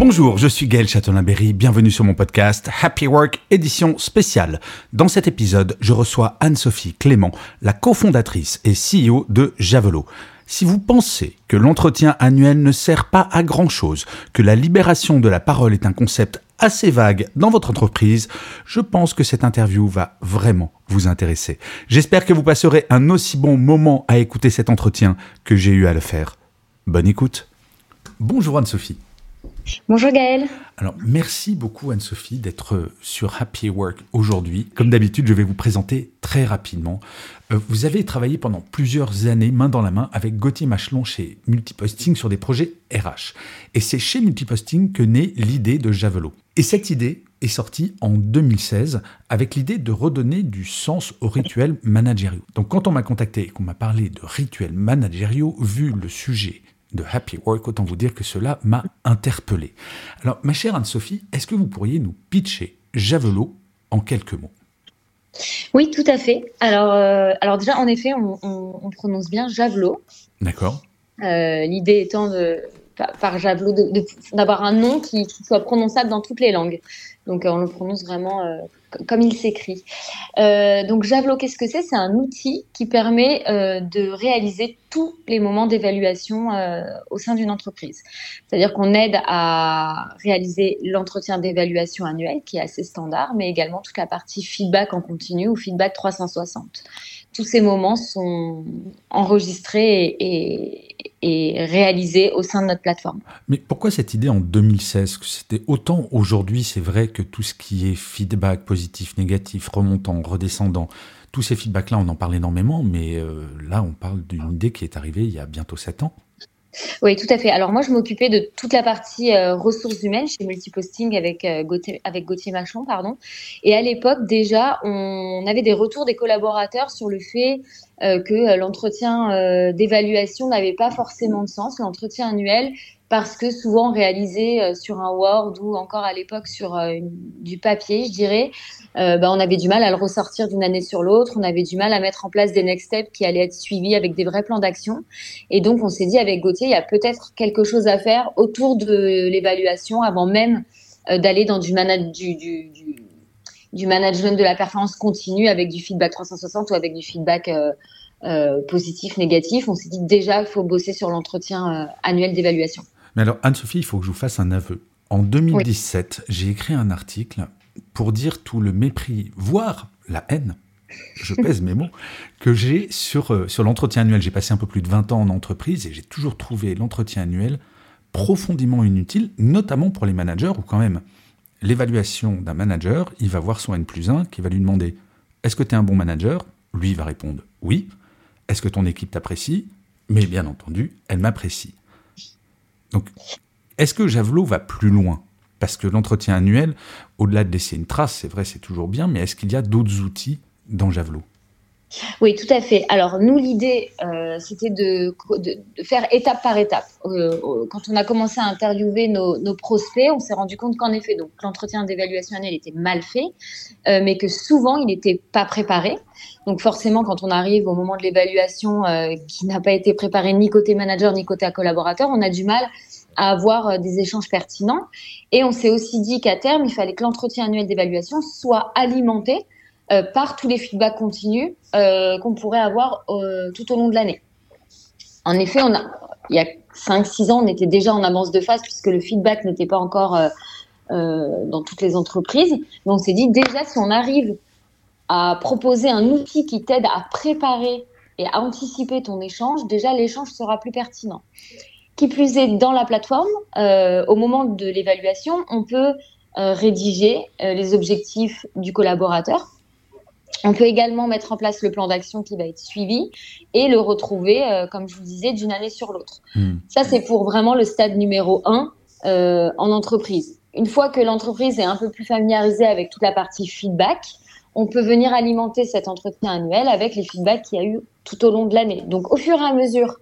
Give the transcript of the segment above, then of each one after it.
Bonjour, je suis Gaël Châtelain-Berry, bienvenue sur mon podcast Happy Work édition spéciale. Dans cet épisode, je reçois Anne-Sophie Clément, la cofondatrice et CEO de Javelot. Si vous pensez que l'entretien annuel ne sert pas à grand-chose, que la libération de la parole est un concept assez vague dans votre entreprise, je pense que cette interview va vraiment vous intéresser. J'espère que vous passerez un aussi bon moment à écouter cet entretien que j'ai eu à le faire. Bonne écoute. Bonjour Anne-Sophie. Bonjour Gaël. Alors, merci beaucoup Anne-Sophie d'être sur Happy Work aujourd'hui. Comme d'habitude, je vais vous présenter très rapidement. Euh, vous avez travaillé pendant plusieurs années main dans la main avec Gauthier Machelon chez Multiposting sur des projets RH. Et c'est chez Multiposting que naît l'idée de Javelot. Et cette idée est sortie en 2016 avec l'idée de redonner du sens aux rituels managériaux. Donc quand on m'a contacté et qu'on m'a parlé de rituels managériaux, vu le sujet de Happy Work, autant vous dire que cela m'a interpellé. Alors, ma chère Anne-Sophie, est-ce que vous pourriez nous pitcher Javelot en quelques mots? Oui, tout à fait. Alors, euh, alors déjà, en effet, on, prononce bien Javelot. D'accord. Euh, l'idée étant de, par, Javelot d'avoir un nom qui, soit prononçable dans toutes les langues. Donc, on le prononce vraiment euh, comme il s'écrit. Euh, donc Javelot, qu'est-ce que c'est? C'est un outil qui permet euh, de réaliser tous les moments d'évaluation euh, au sein d'une entreprise. C'est-à-dire qu'on aide à réaliser l'entretien d'évaluation annuel, qui est assez standard, mais également toute la partie feedback en continu ou feedback 360. Tous ces moments sont enregistrés et, et réalisé au sein de notre plateforme. Mais pourquoi cette idée en 2016 que C'était autant aujourd'hui, c'est vrai que tout ce qui est feedback positif, négatif, remontant, redescendant, tous ces feedbacks-là, on en parle énormément, mais euh, là, on parle d'une idée qui est arrivée il y a bientôt sept ans. Oui, tout à fait. Alors moi, je m'occupais de toute la partie euh, ressources humaines chez Multiposting avec, euh, Gauthier, avec Gauthier Machon. Pardon. Et à l'époque, déjà, on avait des retours des collaborateurs sur le fait euh, que l'entretien d'évaluation n'avait pas forcément de sens, l'entretien annuel, parce que souvent réalisé euh, sur un Word ou encore à l'époque sur euh, du papier, je dirais, euh, bah, on avait du mal à le ressortir d'une année sur l'autre, on avait du mal à mettre en place des next steps qui allaient être suivis avec des vrais plans d'action. Et donc on s'est dit avec Gauthier, il y a peut-être quelque chose à faire autour de l'évaluation avant même d'aller dans du, management de la performance continue avec du feedback 360 ou avec du feedback positif, négatif. On s'est dit déjà, il faut bosser sur l'entretien annuel d'évaluation. Mais alors, Anne-Sophie, il faut que je vous fasse un aveu. En 2017, j'ai écrit un article pour dire tout le mépris, voire la haine, je pèse mes mots, que j'ai sur, euh, sur l'entretien annuel. J'ai passé un peu plus de 20 ans en entreprise et j'ai toujours trouvé l'entretien annuel profondément inutile, notamment pour les managers, où quand même, l'évaluation d'un manager, il va voir son N plus 1 qui va lui demander Est-ce que tu es un bon manager? Lui, il va répondre Oui. Est-ce que ton équipe t'apprécie? Mais bien entendu, elle m'apprécie. Donc, est-ce que Javelot va plus loin? Parce que l'entretien annuel, au-delà de laisser une trace, c'est vrai, c'est toujours bien, mais est-ce qu'il y a d'autres outils dans Javelot? Oui, tout à fait. Alors nous, l'idée, euh, c'était de, faire étape par étape. Euh, quand on a commencé à interviewer nos, prospects, on s'est rendu compte qu'en effet, donc l'entretien d'évaluation annuelle était mal fait, euh, mais que souvent il n'était pas préparé. Donc forcément, quand on arrive au moment de l'évaluation qui n'a pas été préparé ni côté manager ni côté collaborateur, on a du mal à avoir des échanges pertinents. Et on s'est aussi dit qu'à terme, il fallait que l'entretien annuel d'évaluation soit alimenté euh, par tous les feedbacks continus euh, qu'on pourrait avoir euh, tout au long de l'année. En effet, il y a 5-6 ans, on était déjà en avance de phase puisque le feedback n'était pas encore dans toutes les entreprises. Mais on s'est dit déjà, si on arrive à proposer un outil qui t'aide à préparer et à anticiper ton échange, déjà l'échange sera plus pertinent. Qui plus est, dans la plateforme, au moment de l'évaluation, on peut rédiger les objectifs du collaborateur On peut également mettre en place le plan d'action qui va être suivi et le retrouver, euh, comme je vous disais, d'une année sur l'autre. Hmm. Ça, c'est pour vraiment le stade numéro un euh, en entreprise. Une fois que l'entreprise est un peu plus familiarisée avec toute la partie feedback, on peut venir alimenter cet entretien annuel avec les feedbacks qu'il y a eu tout au long de l'année. Donc, au fur et à mesure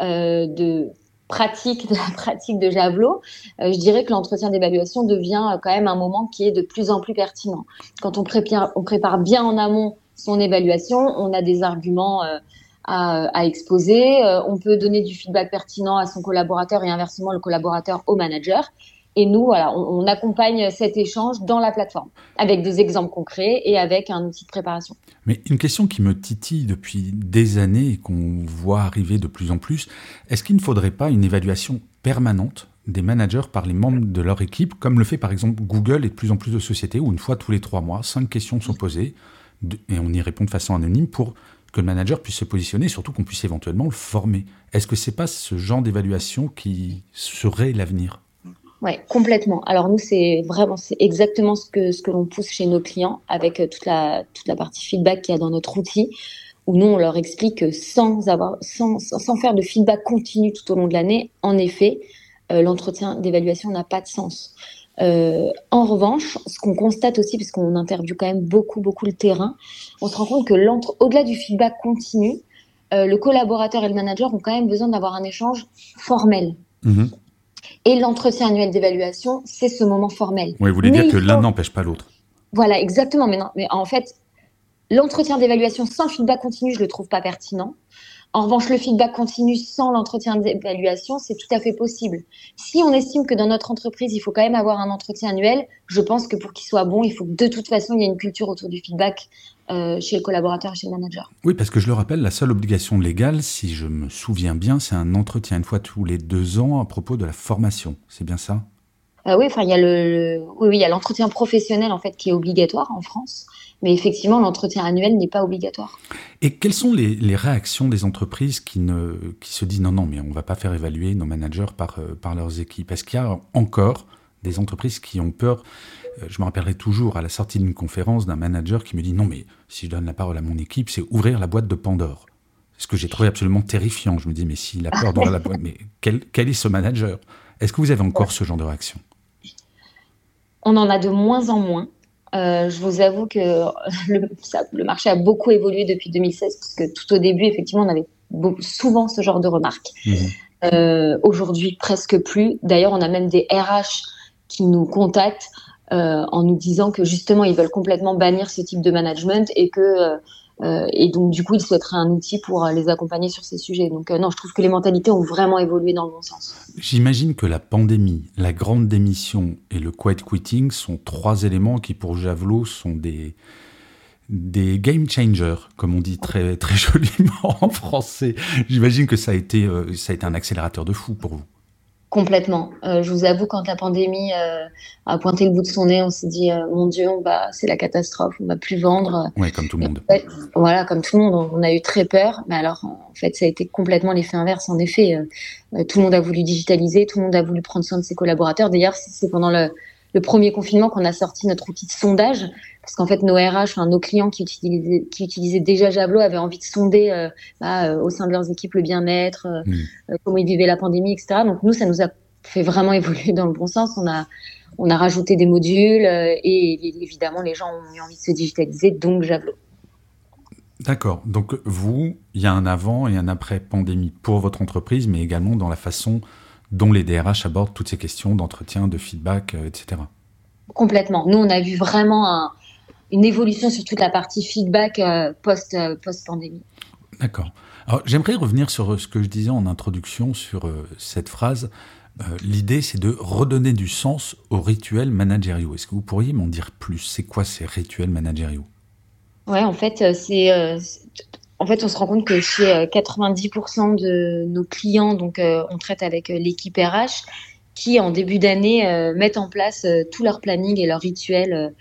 euh, de pratique de la pratique de Javelot, euh, je dirais que l'entretien d'évaluation devient euh, quand même un moment qui est de plus en plus pertinent. Quand on prépare, bien en amont son évaluation, on a des arguments euh, à, exposer, on peut donner du feedback pertinent à son collaborateur et inversement le collaborateur au manager. Et nous, voilà, on, accompagne cet échange dans la plateforme, avec des exemples concrets et avec un outil de préparation. Mais une question qui me titille depuis des années et qu'on voit arriver de plus en plus, est-ce qu'il ne faudrait pas une évaluation permanente des managers par les membres de leur équipe, comme le fait par exemple Google et de plus en plus de sociétés, où une fois tous les trois mois, cinq questions sont posées, et on y répond de façon anonyme pour que le manager puisse se positionner, surtout qu'on puisse éventuellement le former? Est-ce que c'est pas ce genre d'évaluation qui serait l'avenir? Oui, complètement. Alors nous, c'est vraiment, c'est exactement ce que, ce que l'on pousse chez nos clients avec euh, toute la, toute la partie feedback qu'il y a dans notre outil, où nous, on leur explique que sans, avoir, sans, sans faire de feedback continu tout au long de l'année, en effet, euh, l'entretien d'évaluation n'a pas de sens. Euh, en revanche, ce qu'on constate aussi, puisqu'on interviewe quand même beaucoup, beaucoup le terrain, on se rend compte que au-delà du feedback continu, le collaborateur et le manager ont quand même besoin d'avoir un échange formel. Mmh et l'entretien annuel d'évaluation, c'est ce moment formel. Oui, vous voulez dire que l'un n'empêche pas l'autre. Voilà, exactement. Mais, non, mais en fait, l'entretien d'évaluation sans feedback continu, je ne le trouve pas pertinent. En revanche, le feedback continu sans l'entretien d'évaluation, c'est tout à fait possible. Si on estime que dans notre entreprise, il faut quand même avoir un entretien annuel, je pense que pour qu'il soit bon, il faut que de toute façon, il y ait une culture autour du feedback euh, chez le collaborateur et chez le manager. Oui, parce que je le rappelle, la seule obligation légale, si je me souviens bien, c'est un entretien une fois tous les deux ans à propos de la formation. C'est bien ça? Euh, Oui, enfin, il y a le, oui, il y a l'entretien professionnel en fait qui est obligatoire en France. Mais effectivement, l'entretien annuel n'est pas obligatoire. Et quelles sont les, réactions des entreprises qui, ne, qui se disent non, non, mais on ne va pas faire évaluer nos managers par, euh, par leurs équipes? Est-ce qu'il y a encore des entreprises qui ont peur? Euh, je me rappellerai toujours à la sortie d'une conférence d'un manager qui me dit non mais si je donne la parole à mon équipe, c'est ouvrir la boîte de Pandore. Ce que j'ai trouvé absolument terrifiant. Je me dis mais s'il a peur d'ouvrir la boîte, mais quel, quel est ce manager? Est-ce que vous avez encore ce genre de réaction? On en a de moins en moins. Euh, je vous avoue que le, marché a beaucoup évolué depuis 2016, puisque tout au début, effectivement, on avait souvent ce genre de remarques. Mhm. Euh, aujourd'hui, presque plus. D'ailleurs, on a même des RH qui nous contactent euh, en nous disant que justement, ils veulent complètement bannir ce type de management et que euh, et donc, du coup, il souhaiterait un outil pour euh, les accompagner sur ces sujets. Donc, euh, non, je trouve que les mentalités ont vraiment évolué dans le bon sens. J'imagine que la pandémie, la grande démission et le quiet quitting sont trois éléments qui, pour Javelot, sont des, des game changers, comme on dit très, très joliment en français. J'imagine que ça a, été, ça a été un accélérateur de fou pour vous. Complètement. Euh, je vous avoue, quand la pandémie euh, a pointé le bout de son nez, on s'est dit, euh, mon Dieu, on va, c'est la catastrophe, on va plus vendre. Oui, comme tout le monde. voilà, comme tout le monde, on, a eu très peur. Mais alors, en fait, ça a été complètement l'effet inverse. En effet, tout le monde a voulu digitaliser, tout le monde a voulu prendre soin de ses collaborateurs. D'ailleurs, c'est pendant le, le premier confinement qu'on a sorti notre outil de sondage, parce qu'en fait nos RH, enfin, nos clients qui utilisaient, qui utilisaient déjà Javelot avaient envie de sonder euh, bah, euh, au sein de leurs équipes le bien-être, euh, mm. comment ils vivaient la pandémie, etc. Donc nous, ça nous a fait vraiment évoluer dans le bon sens. On a on a rajouté des modules et évidemment les gens ont eu envie de se digitaliser, donc Javelot. D'accord. Donc vous, il y a un avant et un après pandémie pour votre entreprise, mais également dans la façon dont les DRH abordent toutes ces questions d'entretien, de feedback, euh, etc. Complètement. Nous, on a vu vraiment une évolution sur toute la partie feedback euh, post, euh, post-pandémie. D'accord. Alors, j'aimerais revenir sur ce que je disais en introduction sur cette phrase. L'idée, c'est de redonner du sens aux rituels managériaux. Est-ce que vous pourriez m'en dire plus? C'est quoi ces rituels managériaux? Ouais, en fait, c'est en fait, on se rend compte que chez 90% euh, de nos clients, donc euh, on traite avec euh, l'équipe RH, qui en début d'année mettent en place tout leur planning et leurs rituels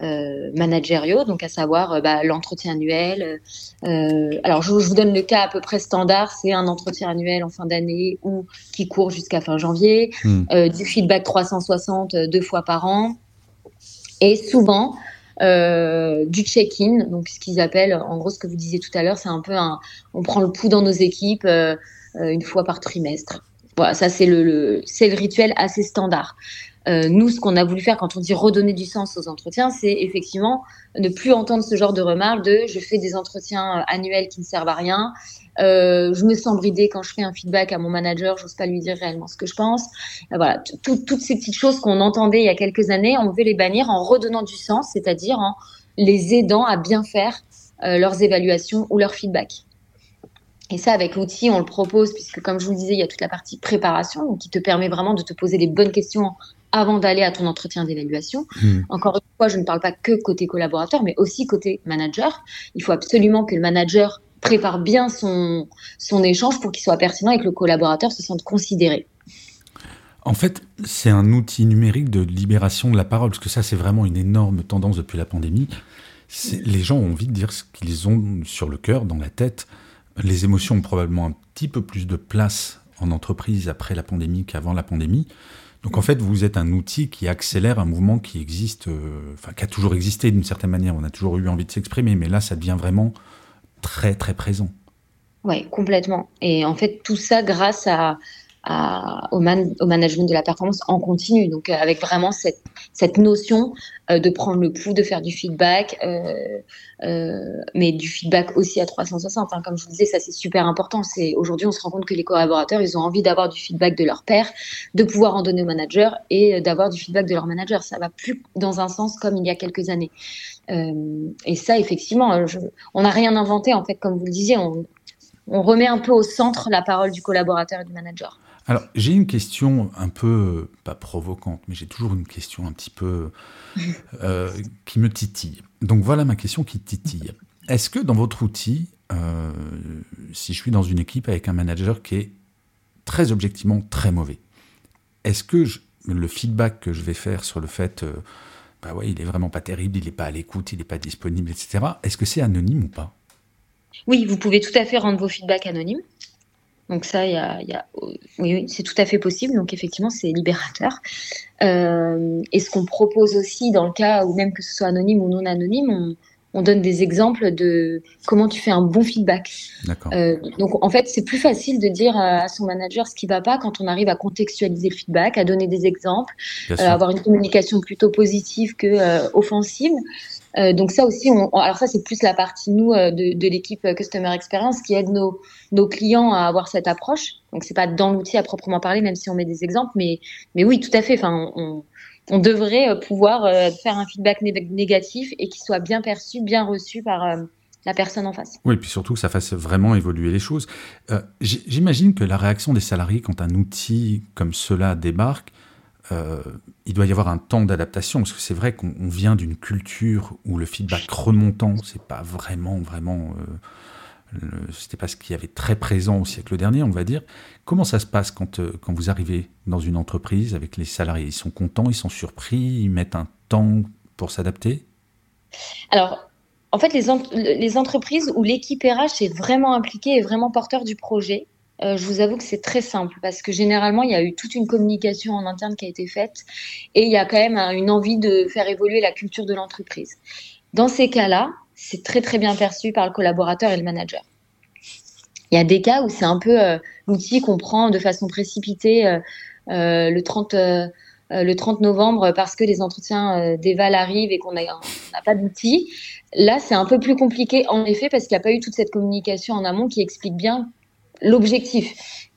managériaux, donc à savoir bah, l'entretien annuel. alors, je, vous donne le cas à peu près standard, c'est un entretien annuel en fin d'année ou qui court jusqu'à fin janvier, hmm. du feedback 360 deux fois par an, et souvent du check-in, donc ce qu'ils appellent, en gros, ce que vous disiez tout à l'heure, c'est un peu un, on prend le pouls dans nos équipes une fois par trimestre. Voilà, ça c'est le, c'est le rituel assez standard. Euh, nous, ce qu'on a voulu faire quand on dit redonner du sens aux entretiens, c'est effectivement ne plus entendre ce genre de remarques de je fais des entretiens euh, annuels qui ne servent à rien, euh, je me sens bridée quand je fais un feedback à mon manager, j'ose pas lui dire réellement ce que je pense. Voilà, toutes ces petites choses qu'on entendait il y a quelques années, on veut les bannir en redonnant du sens, c'est-à-dire en les aidant à bien faire leurs évaluations ou leurs feedbacks. Et ça, avec l'outil, on le propose, puisque comme je vous le disais, il y a toute la partie préparation, qui te permet vraiment de te poser les bonnes questions avant d'aller à ton entretien d'évaluation. Hmm. Encore une fois, je ne parle pas que côté collaborateur, mais aussi côté manager. Il faut absolument que le manager prépare bien son, son échange pour qu'il soit pertinent et que le collaborateur se sente considéré. En fait, c'est un outil numérique de libération de la parole, parce que ça, c'est vraiment une énorme tendance depuis la pandémie. Les gens ont envie de dire ce qu'ils ont sur le cœur, dans la tête. Les émotions ont probablement un petit peu plus de place en entreprise après la pandémie qu'avant la pandémie. Donc en fait, vous êtes un outil qui accélère un mouvement qui existe, euh, enfin qui a toujours existé d'une certaine manière. On a toujours eu envie de s'exprimer, mais là, ça devient vraiment très très présent. Oui, complètement. Et en fait, tout ça grâce à, au, management de la performance en continu. Donc, euh, avec vraiment cette, notion euh, de prendre le pouls, de faire du feedback, euh, mais du feedback aussi à 360. Hein. Comme je vous disais, ça c'est super important. C'est aujourd'hui, on se rend compte que les collaborateurs, ils ont envie d'avoir du feedback de leur père, de pouvoir en donner au manager et d'avoir du feedback de leur manager. Ça va plus dans un sens comme il y a quelques années. et ça, effectivement, on n'a rien inventé en fait, comme vous le disiez. On remet un peu au centre la parole du collaborateur et du manager. Alors, j'ai une question un peu, pas provocante, mais j'ai toujours une question un petit peu euh, qui me titille. Donc voilà ma question qui titille. Est-ce que dans votre outil, euh, si je suis dans une équipe avec un manager qui est très objectivement très mauvais, est-ce que le feedback que je vais faire sur le fait, euh, bah ouais, il est vraiment pas terrible, il n'est pas à l'écoute, il n'est pas disponible, etc., est-ce que c'est anonyme ou pas? Oui, vous pouvez tout à fait rendre vos feedbacks anonymes. Donc ça, y a, y a, oui, c'est tout à fait possible. Donc effectivement, c'est libérateur. Euh, et ce qu'on propose aussi dans le cas où même que ce soit anonyme ou non anonyme, on, on donne des exemples de comment tu fais un bon feedback. Euh, donc en fait, c'est plus facile de dire à son manager ce qui va pas quand on arrive à contextualiser le feedback, à donner des exemples, euh, avoir une communication plutôt positive que euh, offensive. Euh, donc ça aussi, alors ça c'est plus la partie nous euh, de, l'équipe Customer Experience qui aide nos, nos clients à avoir cette approche. Donc c'est pas dans l'outil à proprement parler, même si on met des exemples, mais mais oui, tout à fait. Enfin, on, devrait euh, pouvoir euh, faire un feedback négatif et qu'il soit bien perçu, bien reçu par euh, la personne en face. Oui, et puis surtout que ça fasse vraiment évoluer les choses. J'imagine que la réaction des salariés quand un outil comme cela débarque, il doit y avoir un temps d'adaptation parce que c'est vrai qu'on vient d'une culture où le feedback remontant, c'est pas vraiment vraiment c'était pas ce qui avait très présent au siècle dernier, on va dire. Comment ça se passe quand, euh, quand vous arrivez dans une entreprise avec les salariés? Ils sont contents, ils sont surpris, ils mettent un temps pour s'adapter? Alors, en fait, les, les entreprises où l'équipe RH est vraiment impliquée et vraiment porteur du projet, euh, je vous avoue que c'est très simple parce que généralement, il y a eu toute une communication en interne qui a été faite et il y a quand même une envie de faire évoluer la culture de l'entreprise. Dans ces cas-là, c'est très très bien perçu par le collaborateur et le manager. Il y a des cas où c'est un peu euh, l'outil qu'on prend de façon précipitée euh, le 30 le 30 novembre parce que les entretiens d'éval arrivent et qu'on n'a pas d'outil. Là, c'est un peu plus compliqué en effet parce qu'il n'y a pas eu toute cette communication en amont qui explique bien l'objectif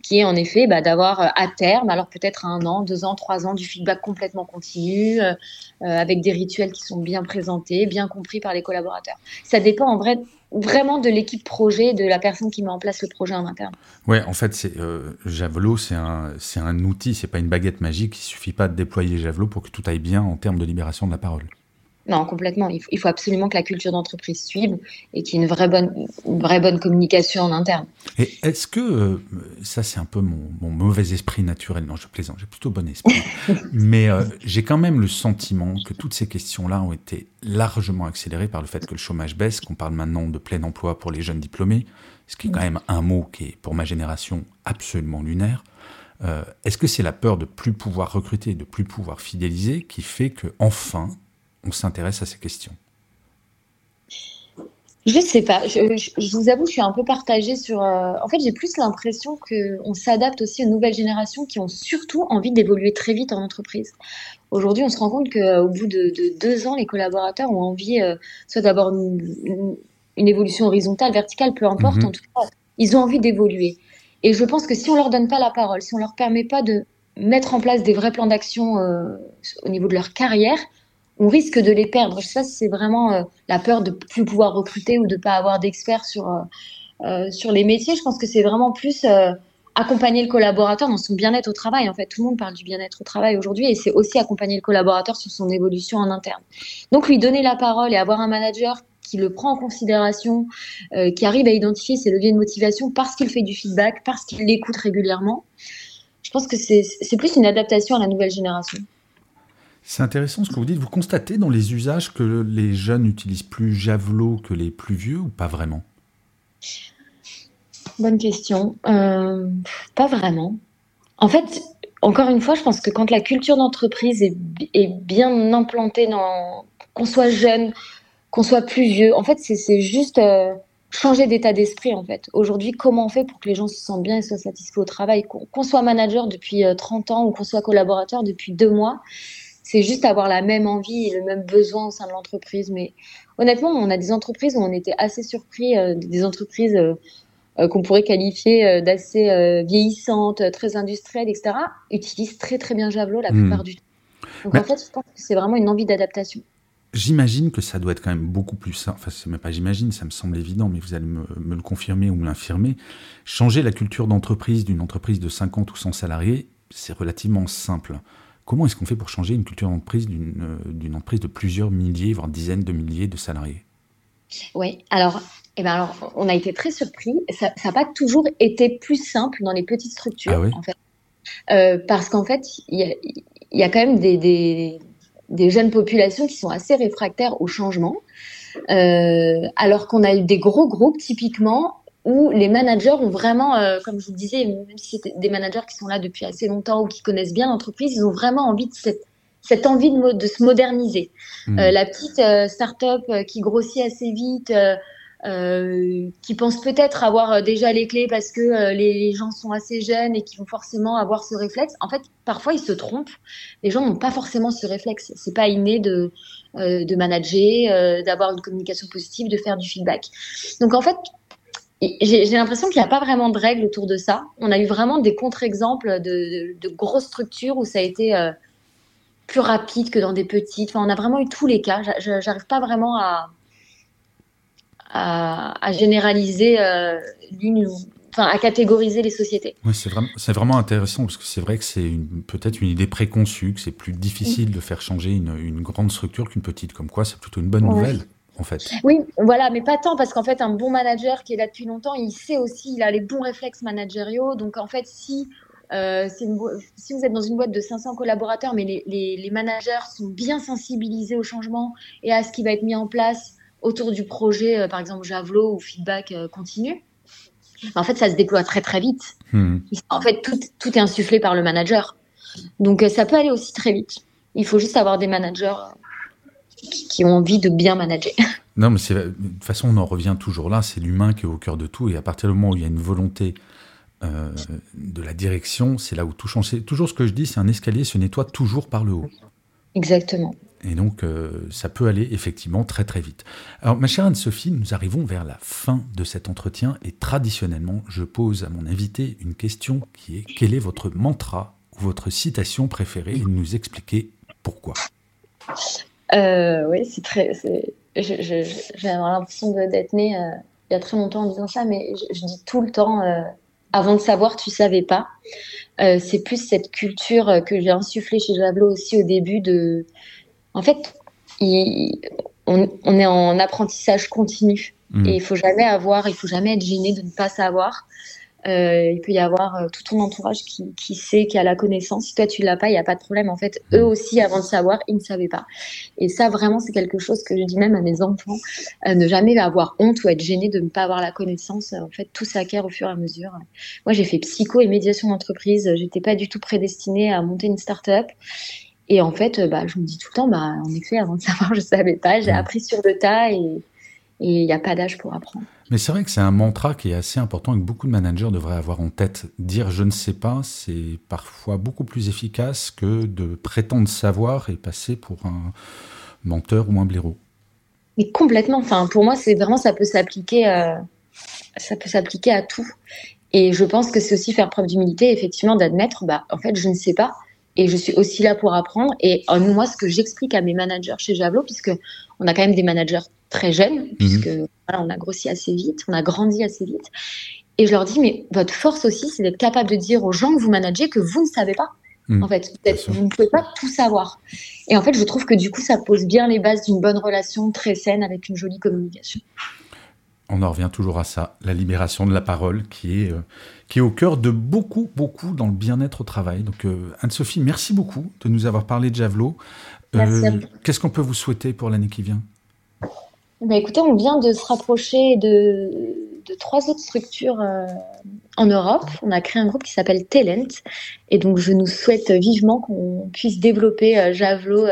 qui est en effet bah, d'avoir euh, à terme, alors peut-être un an, deux ans, trois ans, du feedback complètement continu, euh, euh, avec des rituels qui sont bien présentés, bien compris par les collaborateurs. Ça dépend en vrai vraiment de l'équipe projet, de la personne qui met en place le projet en interne. Ouais, en fait, c'est Javelot, c'est un, c'est un outil, c'est pas une baguette magique. Il suffit pas de déployer Javelot pour que tout aille bien en termes de libération de la parole. Non, complètement. Il faut, absolument que la culture d'entreprise suive et qu'il y ait une vraie bonne, vraie bonne communication en interne. Et est-ce que, euh, ça c'est un peu mon, mauvais esprit naturel, non je plaisante, j'ai plutôt bon esprit, mais euh, j'ai quand même le sentiment que toutes ces questions-là ont été largement accélérées par le fait que le chômage baisse, qu'on parle maintenant de plein emploi pour les jeunes diplômés, ce qui est quand même un mot qui est pour ma génération absolument lunaire. Euh, est-ce que c'est la peur de plus pouvoir recruter, de plus pouvoir fidéliser qui fait que enfin on s'intéresse à ces questions Je sais pas. Je, vous avoue, je suis un peu partagée sur. Euh, en fait, j'ai plus l'impression qu'on s'adapte aussi aux nouvelles générations qui ont surtout envie d'évoluer très vite en entreprise. Aujourd'hui, on se rend compte qu'au bout de, deux ans, les collaborateurs ont envie euh, soit d'avoir une, évolution horizontale, verticale, peu importe. Mhm. En tout cas, ils ont envie d'évoluer. Et je pense que si on leur donne pas la parole, si on leur permet pas de mettre en place des vrais plans d'action euh, au niveau de leur carrière, on risque de les perdre. Ça, c'est vraiment euh, la peur de plus pouvoir recruter ou de pas avoir d'experts sur euh, euh, sur les métiers. Je pense que c'est vraiment plus accompagner le collaborateur dans son bien-être au travail. En fait, tout le monde parle du bien-être au travail aujourd'hui et c'est aussi accompagner le collaborateur sur son évolution en interne. Donc, lui donner la parole et avoir un manager qui le prend en considération, qui arrive à identifier ses leviers de motivation parce qu'il fait du feedback, parce qu'il l'écoute régulièrement. Je pense que c'est plus une adaptation à la nouvelle génération. C'est intéressant ce que vous dites. Vous constatez dans les usages que les jeunes utilisent plus Javelot que les plus vieux ou pas vraiment? Bonne question. Euh, pas vraiment. En fait, encore une fois, je pense que quand la culture d'entreprise est, bien implantée, dans qu'on soit jeune, qu'on soit plus vieux, en fait, c'est juste euh, changer d'état d'esprit. En fait, aujourd'hui, comment on fait pour que les gens se sentent bien et soient satisfaits au travail, qu'on soit manager depuis 30 euh, ans ou qu'on soit collaborateur depuis deux mois c'est juste avoir la même envie et le même besoin au sein de l'entreprise. Mais honnêtement, on a des entreprises où on était assez surpris, euh, des entreprises euh, euh, qu'on pourrait qualifier d'assez vieillissantes, très industrielles, etc., utilisent très très bien Javelot la hmm. plupart du temps. Donc en fait, je pense que c'est vraiment une envie d'adaptation. J'imagine que ça doit être quand même beaucoup plus simple. Enfin, c'est même pas j'imagine, ça me semble évident, mais vous allez me, me le confirmer ou me l'infirmer. Changer la culture d'entreprise d'une entreprise de 50 ou 100 salariés, c'est relativement simple. Comment est-ce qu'on fait pour changer une culture d'entreprise d'une euh, entreprise de plusieurs milliers, voire dizaines de milliers de salariés? Oui, alors, eh ben alors, on a été très surpris. Ça n'a pas toujours été plus simple dans les petites structures, ah en fait. Euh, parce qu'en fait, il y, a, quand même des, jeunes populations qui sont assez réfractaires au changement. Euh, alors qu'on a eu des gros groupes, typiquement, où les managers ont vraiment, euh, comme je vous le disais, même si c'est des managers qui sont là depuis assez longtemps ou qui connaissent bien l'entreprise, ils ont vraiment envie de cette, cette envie de, de se moderniser. Hmm. Euh, la petite euh, start-up qui grossit assez vite, qui pense peut-être avoir déjà les clés parce que les gens sont assez jeunes et qui vont forcément avoir ce réflexe. En fait, parfois ils se trompent. Les gens n'ont pas forcément ce réflexe. C'est pas inné de de manager, d'avoir une communication positive, de faire du feedback. Donc en fait, j'ai l'impression qu'il n'y a pas vraiment de règles autour de ça. On a eu vraiment des contre-exemples de, grosses structures où ça a été euh, plus rapide que dans des petites. Enfin, on a vraiment eu tous les cas. J'arrive pas vraiment à, à, généraliser euh, enfin, à catégoriser les sociétés. Oui, c'est vraiment, vraiment, intéressant parce que c'est vrai que c'est peut-être une idée préconçue, que c'est plus difficile de faire changer une, une grande structure qu'une petite. Comme quoi, c'est plutôt une bonne nouvelle en fait. Oui, voilà, mais pas tant parce qu'en fait, un bon manager qui est là depuis longtemps, il sait aussi, il a les bons réflexes managériaux. Donc en fait, si euh, si vous êtes dans une boîte de 500 collaborateurs, mais les, les, managers sont bien sensibilisés au changement et à ce qui va être mis en place autour du projet, euh, par exemple Javelot ou feedback euh, continu, en fait, ça se déploie très très vite. Hmm. En fait, tout, tout, est insufflé par le manager. Donc ça peut aller aussi très vite. Il faut juste avoir des managers qui ont envie de bien manager. Non, mais de toute façon, on en revient toujours là, c'est l'humain qui est au cœur de tout, et à partir du moment où il y a une volonté euh, de la direction, c'est là où tout change. Toujours ce que je dis, c'est un escalier se nettoie toujours par le haut. Exactement. Et donc, euh, ça peut aller effectivement très très vite. Alors, ma chère Anne-Sophie, nous arrivons vers la fin de cet entretien, et traditionnellement, je pose à mon invité une question qui est quel est votre mantra ou votre citation préférée, et nous expliquer pourquoi? Euh, oui, c'est très. J'ai l'impression d'être née euh, il y a très longtemps en disant ça, mais je, dis tout le temps euh, avant de savoir, tu savais pas. c'est plus cette culture que j'ai insufflée chez Javelot aussi au début de. En fait, on, on, est en apprentissage continu. Mmh. Et il faut jamais avoir, il faut jamais être gêné de ne pas savoir. Euh, il peut y avoir euh, tout ton entourage qui, qui, sait, qui a la connaissance. Si toi tu l'as pas, il n'y a pas de problème. En fait, eux mm. aussi, avant de savoir, ils ne savaient pas. Et ça, vraiment, c'est quelque chose que je dis même à mes enfants euh, ne jamais avoir honte ou être gêné de ne pas avoir la connaissance. En fait, tout s'acquiert au fur et à mesure. Moi, j'ai fait psycho et médiation d'entreprise. J'étais pas du tout prédestinée à monter une start-up. Et en fait, bah, je me dis tout le temps, bah, en effet, avant de savoir, je savais pas. J'ai mm. appris sur le tas et Et il n'y a pas d'âge pour apprendre. Mais c'est vrai que c'est un mantra qui est assez important et que beaucoup de managers devraient avoir en tête. Dire je ne sais pas, c'est parfois beaucoup plus efficace que de prétendre savoir et passer pour un menteur ou un blaireau. Mais complètement. Enfin, pour moi, c'est vraiment ça peut s'appliquer, euh, ça peut s'appliquer à tout. Et je pense que c'est aussi faire preuve d'humilité, effectivement, d'admettre, bah, en fait, je ne sais pas. Et je suis aussi là pour apprendre. Et moi, ce que j'explique à mes managers chez Javelot, puisque on a quand même des managers très jeunes, mhm. puisque voilà, on a grossi assez vite, on a grandi assez vite. Et je leur dis, mais votre force aussi, c'est d'être capable de dire aux gens que vous managez que vous ne savez pas. Mhm. En fait, vous ne pouvez pas tout savoir. Et en fait, je trouve que du coup, ça pose bien les bases d'une bonne relation très saine avec une jolie communication on en revient toujours à ça, la libération de la parole qui est, euh, qui est au cœur de beaucoup, beaucoup dans le bien-être au travail. Donc euh, Anne-Sophie, merci beaucoup de nous avoir parlé de Javelot. Euh, qu'est-ce qu'on peut vous souhaiter pour l'année qui vient? Bah, Écoutez, on vient de se rapprocher de, de trois autres structures en Europe. On a créé un groupe qui s'appelle Talent. Et donc je nous souhaite vivement qu'on puisse développer Javelot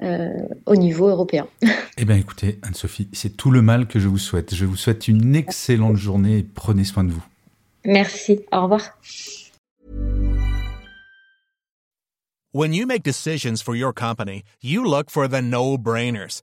euh, au niveau européen. Eh bien écoutez, Anne-Sophie, c'est tout le mal que je vous souhaite. Je vous souhaite une excellente journée et prenez soin de vous. Merci, au revoir. When you make decisions for your company, you look for the no-brainers.